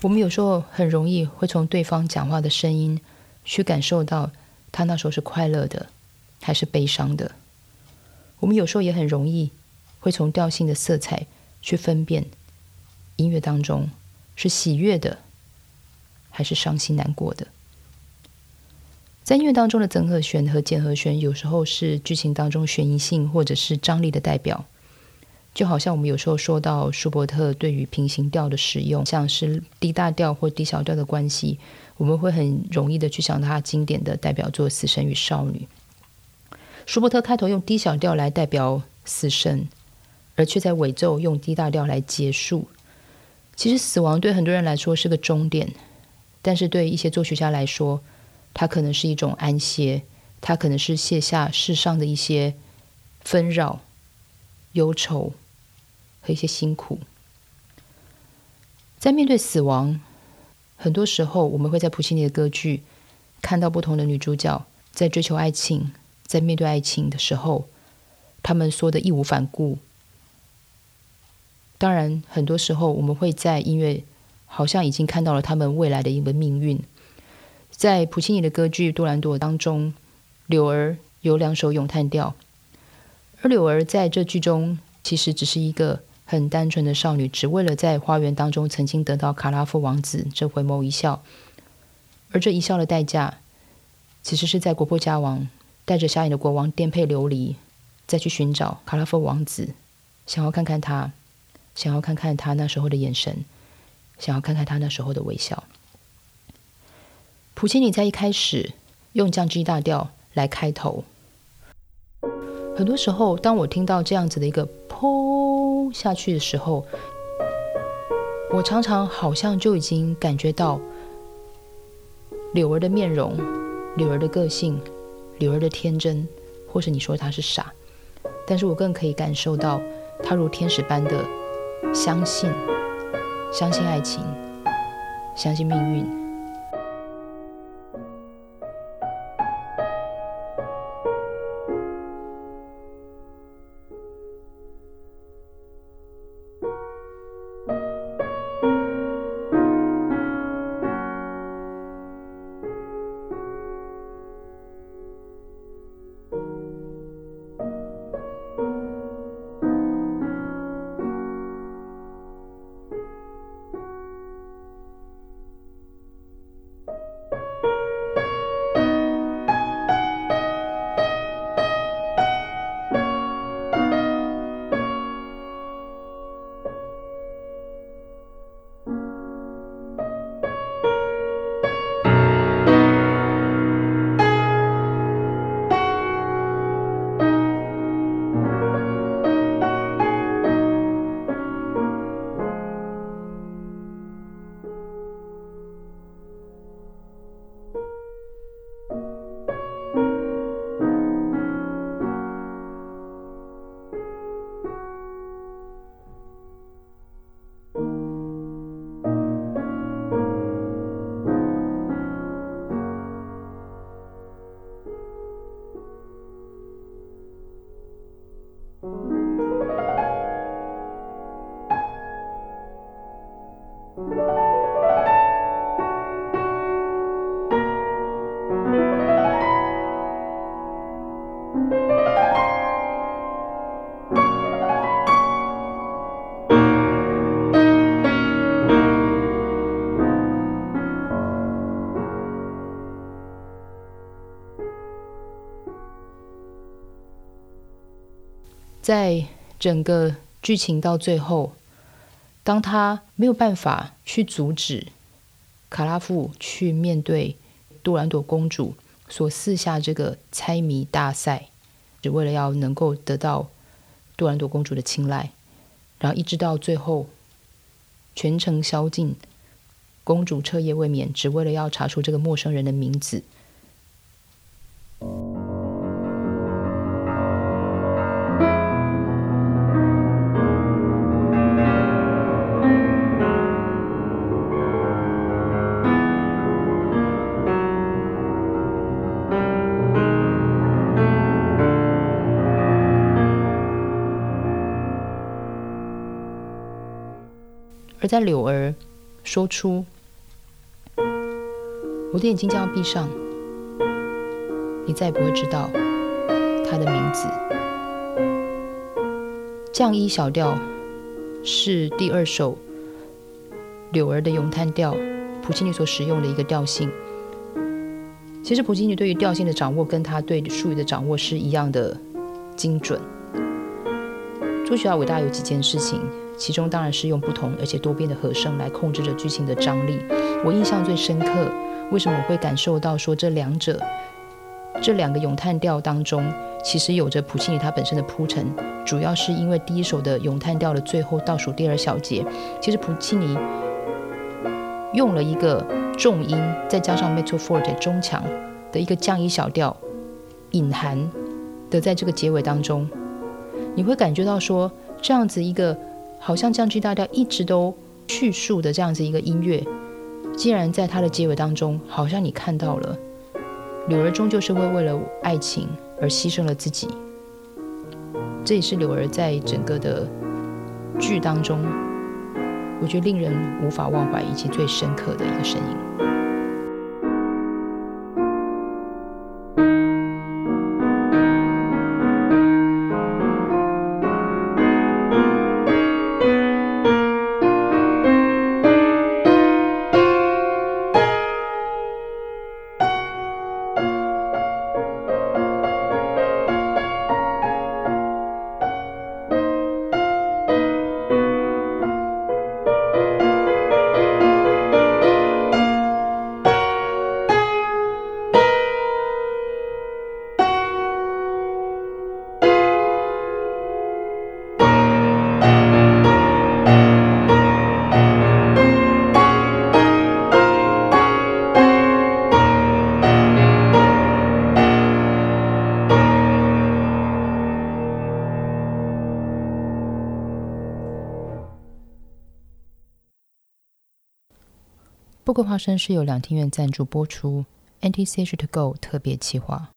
我们有时候很容易会从对方讲话的声音去感受到他那时候是快乐的还是悲伤的。我们有时候也很容易会从调性的色彩去分辨音乐当中是喜悦的还是伤心难过的。在音乐当中的增和弦和减和弦，有时候是剧情当中悬疑性或者是张力的代表。就好像我们有时候说到舒伯特对于平行调的使用，像是 D 大调或 D 小调的关系，我们会很容易的去想他经典的代表作《死神与少女》。舒伯特开头用 D 小调来代表死神，而却在尾奏用 D 大调来结束。其实死亡对很多人来说是个终点，但是对一些作曲家来说，它可能是一种安歇，它可能是卸下世上的一些纷扰、忧愁和一些辛苦。在面对死亡，很多时候我们会在普契尼的歌剧看到不同的女主角在追求爱情，在面对爱情的时候，他们说的义无反顾。当然，很多时候我们会在音乐好像已经看到了他们未来的一个命运。在普契尼的歌剧《杜兰朵》当中，柳儿有两首咏叹调，而柳儿在这剧中其实只是一个很单纯的少女，只为了在花园当中曾经得到卡拉夫王子这回眸一笑，而这一笑的代价，其实是在国破家亡，带着瞎眼的国王颠沛流离，再去寻找卡拉夫王子，想要看看他，想要看看他那时候的眼神，想要看看他那时候的微笑。普契尼在一开始用降 G 大调来开头，很多时候，当我听到这样子的一个砰下去的时候，我常常好像就已经感觉到柳儿的面容、柳儿的个性、柳儿的天真，或是你说她是傻，但是我更可以感受到她如天使般的相信、相信爱情、相信命运。在整个剧情到最后，当他没有办法去阻止卡拉夫去面对杜兰朵公主所四下这个猜谜大赛，只为了要能够得到杜兰朵公主的青睐，然后一直到最后全程宵禁，公主彻夜未眠，只为了要查出这个陌生人的名字。而在柳儿说出：“我的眼睛将要闭上，你再也不会知道他的名字。”降一小调是第二首柳儿的咏叹调，普契尼所使用的一个调性。其实普契尼对于调性的掌握，跟他对术语的掌握是一样的精准。朱雪尔伟大有几件事情，其中当然是用不同而且多变的和声来控制着剧情的张力。我印象最深刻，为什么我会感受到说这两者这两个咏叹调当中，其实有着普契尼他本身的铺陈，主要是因为第一首的咏叹调的最后倒数第二小节，其实普契尼用了一个重音，再加上 mezzo forte 中强的一个降一小调，隐含的在这个结尾当中。你会感觉到说，这样子一个好像降 G 大调一直都叙述的这样子一个音乐，既然在它的结尾当中，好像你看到了柳儿终究是会为了爱情而牺牲了自己。这也是柳儿在整个的剧当中，我觉得令人无法忘怀以及最深刻的一个身影。不过，花生是由两厅院赞助播出，NTC 是 To Go 特别企划。